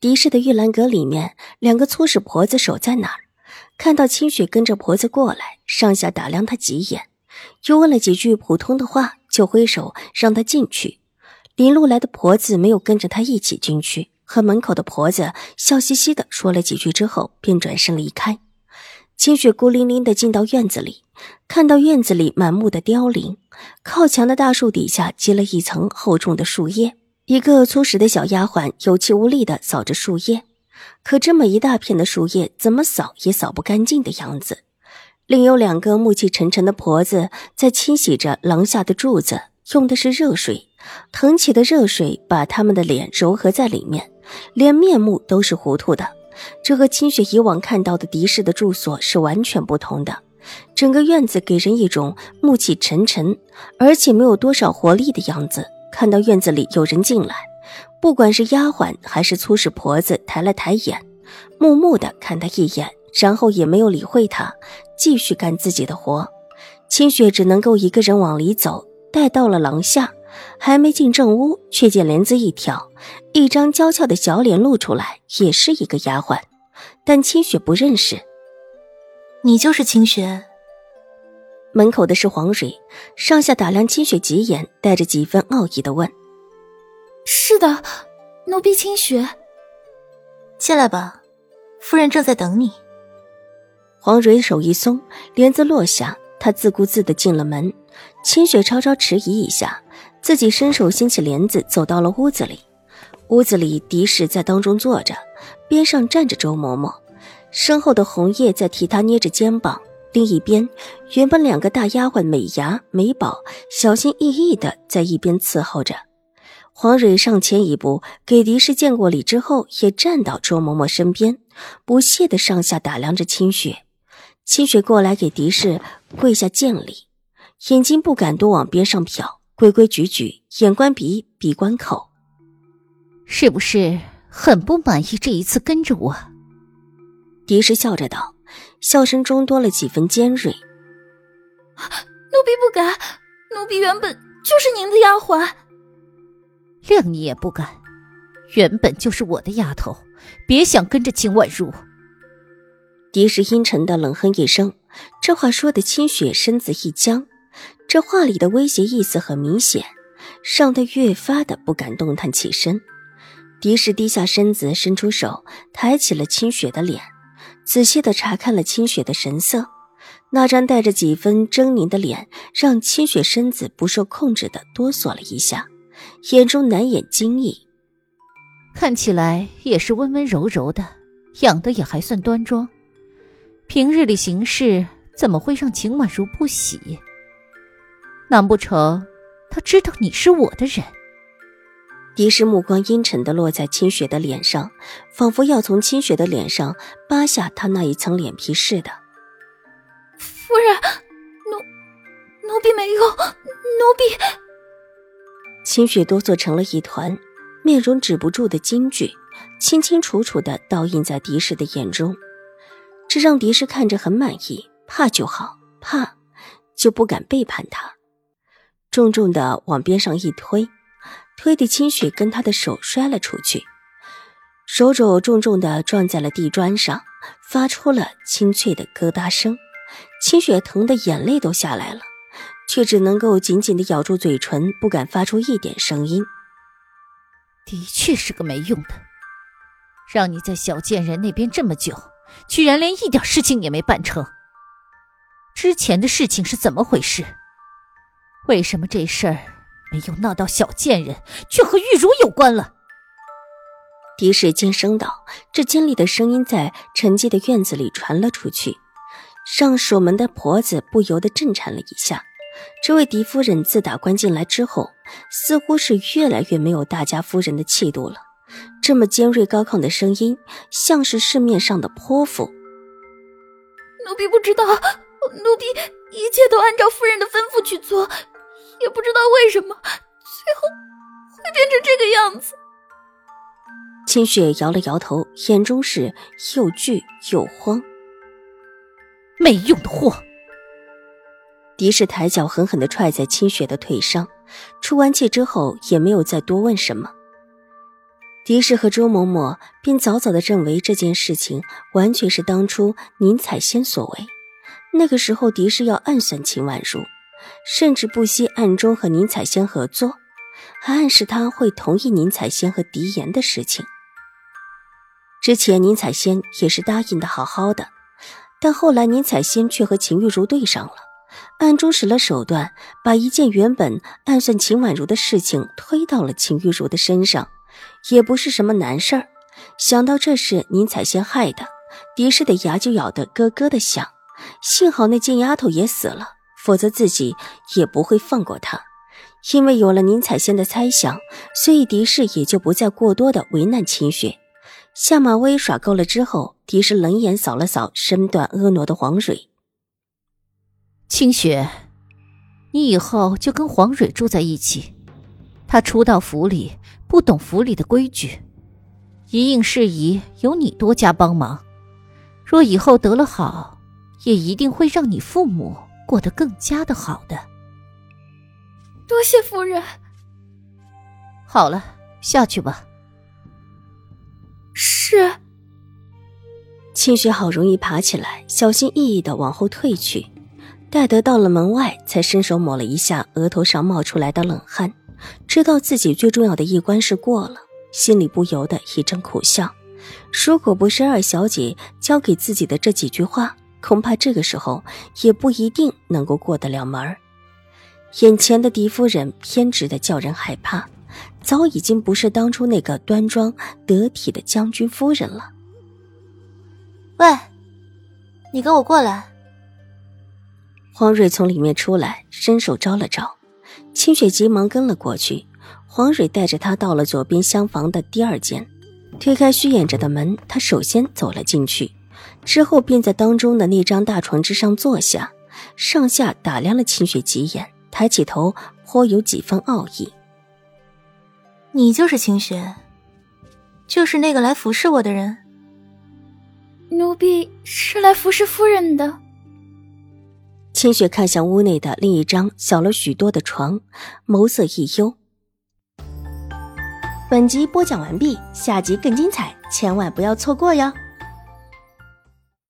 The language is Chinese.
狄氏的玉兰阁里面，两个粗使婆子守在那儿，看到清雪跟着婆子过来，上下打量她几眼，又问了几句普通的话，就挥手让她进去。林路来的婆子没有跟着她一起进去，和门口的婆子笑嘻嘻的说了几句之后，便转身离开。清雪孤零零的进到院子里，看到院子里满目的凋零，靠墙的大树底下积了一层厚重的树叶。一个粗实的小丫鬟有气无力地扫着树叶，可这么一大片的树叶，怎么扫也扫不干净的样子。另有两个暮气沉沉的婆子在清洗着廊下的柱子，用的是热水，腾起的热水把他们的脸揉合在里面，连面目都是糊涂的。这和清雪以往看到的狄氏的住所是完全不同的。整个院子给人一种暮气沉沉，而且没有多少活力的样子。看到院子里有人进来，不管是丫鬟还是粗使婆子，抬了抬眼，木木的看他一眼，然后也没有理会他，继续干自己的活。清雪只能够一个人往里走，待到了廊下，还没进正屋，却见帘子一挑，一张娇俏的小脸露出来，也是一个丫鬟，但清雪不认识。你就是清雪。门口的是黄蕊，上下打量清雪几眼，带着几分傲意的问：“是的，奴婢清雪。进来吧，夫人正在等你。”黄蕊手一松，帘子落下，她自顾自的进了门。清雪稍稍迟疑一下，自己伸手掀起帘子，走到了屋子里。屋子里，狄氏在当中坐着，边上站着周嬷嬷，身后的红叶在替她捏着肩膀。另一边，原本两个大丫鬟美牙、美宝小心翼翼的在一边伺候着。黄蕊上前一步，给狄氏见过礼之后，也站到周嬷嬷身边，不屑的上下打量着清雪。清雪过来给狄氏跪下见礼，眼睛不敢多往边上瞟，规规矩矩，眼观鼻，鼻观口。是不是很不满意这一次跟着我？狄氏笑着道。笑声中多了几分尖锐。奴婢不敢，奴婢原本就是您的丫鬟。谅你也不敢，原本就是我的丫头，别想跟着秦婉如。狄氏阴沉的冷哼一声，这话说的清雪身子一僵，这话里的威胁意思很明显，让她越发的不敢动弹起身。狄氏低下身子，伸出手抬起了清雪的脸。仔细的查看了清雪的神色，那张带着几分狰狞的脸，让清雪身子不受控制的哆嗦了一下，眼中难掩惊异。看起来也是温温柔柔的，养的也还算端庄。平日里行事怎么会让秦婉如不喜？难不成他知道你是我的人？狄氏目光阴沉的落在清雪的脸上，仿佛要从清雪的脸上扒下她那一层脸皮似的。夫人，奴奴婢没有，奴婢。清雪哆嗦成了一团，面容止不住的惊惧，清清楚楚的倒映在狄氏的眼中，这让狄氏看着很满意，怕就好，怕就不敢背叛他，重重的往边上一推。推的清雪跟他的手摔了出去，手肘重重的撞在了地砖上，发出了清脆的咯哒声。清雪疼的眼泪都下来了，却只能够紧紧的咬住嘴唇，不敢发出一点声音。的确是个没用的，让你在小贱人那边这么久，居然连一点事情也没办成。之前的事情是怎么回事？为什么这事儿？没有闹到小贱人，却和玉茹有关了。狄氏尖声道：“这尖利的声音在沉寂的院子里传了出去，让守门的婆子不由得震颤了一下。这位狄夫人自打关进来之后，似乎是越来越没有大家夫人的气度了。这么尖锐高亢的声音，像是市面上的泼妇，奴婢不知道，奴婢一切都按照夫人的吩咐去做，也不知道为什么最后会变成这个样子。清雪摇了摇头，眼中是又惧又慌。没用的货！狄氏抬脚狠狠的踹在清雪的腿上，出完气之后也没有再多问什么。狄氏和周嬷嬷便早早的认为这件事情完全是当初宁采仙所为。那个时候，狄氏要暗算秦婉如，甚至不惜暗中和宁采仙合作，还暗示他会同意宁采仙和狄言的事情。之前宁采仙也是答应的好好的，但后来宁采仙却和秦玉茹对上了，暗中使了手段，把一件原本暗算秦婉如的事情推到了秦玉茹的身上。也不是什么难事儿，想到这是宁采仙害的，狄氏的牙就咬得咯咯的响。幸好那贱丫头也死了，否则自己也不会放过他。因为有了宁采仙的猜想，所以狄氏也就不再过多的为难秦雪。下马威耍够了之后，狄氏冷眼扫了扫身段婀娜的黄蕊，清雪，你以后就跟黄蕊住在一起。她初到府里。不懂府里的规矩，一应事宜由你多加帮忙。若以后得了好，也一定会让你父母过得更加的好的。多谢夫人。好了，下去吧。是。清雪好容易爬起来，小心翼翼的往后退去，戴德到了门外，才伸手抹了一下额头上冒出来的冷汗。知道自己最重要的一关是过了，心里不由得一阵苦笑。如果不是二小姐教给自己的这几句话，恐怕这个时候也不一定能够过得了门儿。眼前的狄夫人偏执的叫人害怕，早已经不是当初那个端庄得体的将军夫人了。喂，你跟我过来。黄蕊从里面出来，伸手招了招。清雪急忙跟了过去，黄蕊带着她到了左边厢房的第二间，推开虚掩着的门，她首先走了进去，之后便在当中的那张大床之上坐下，上下打量了清雪几眼，抬起头，颇有几分傲意：“你就是清雪，就是那个来服侍我的人。奴婢是来服侍夫人的。”清雪看向屋内的另一张小了许多的床，眸色一幽。本集播讲完毕，下集更精彩，千万不要错过哟。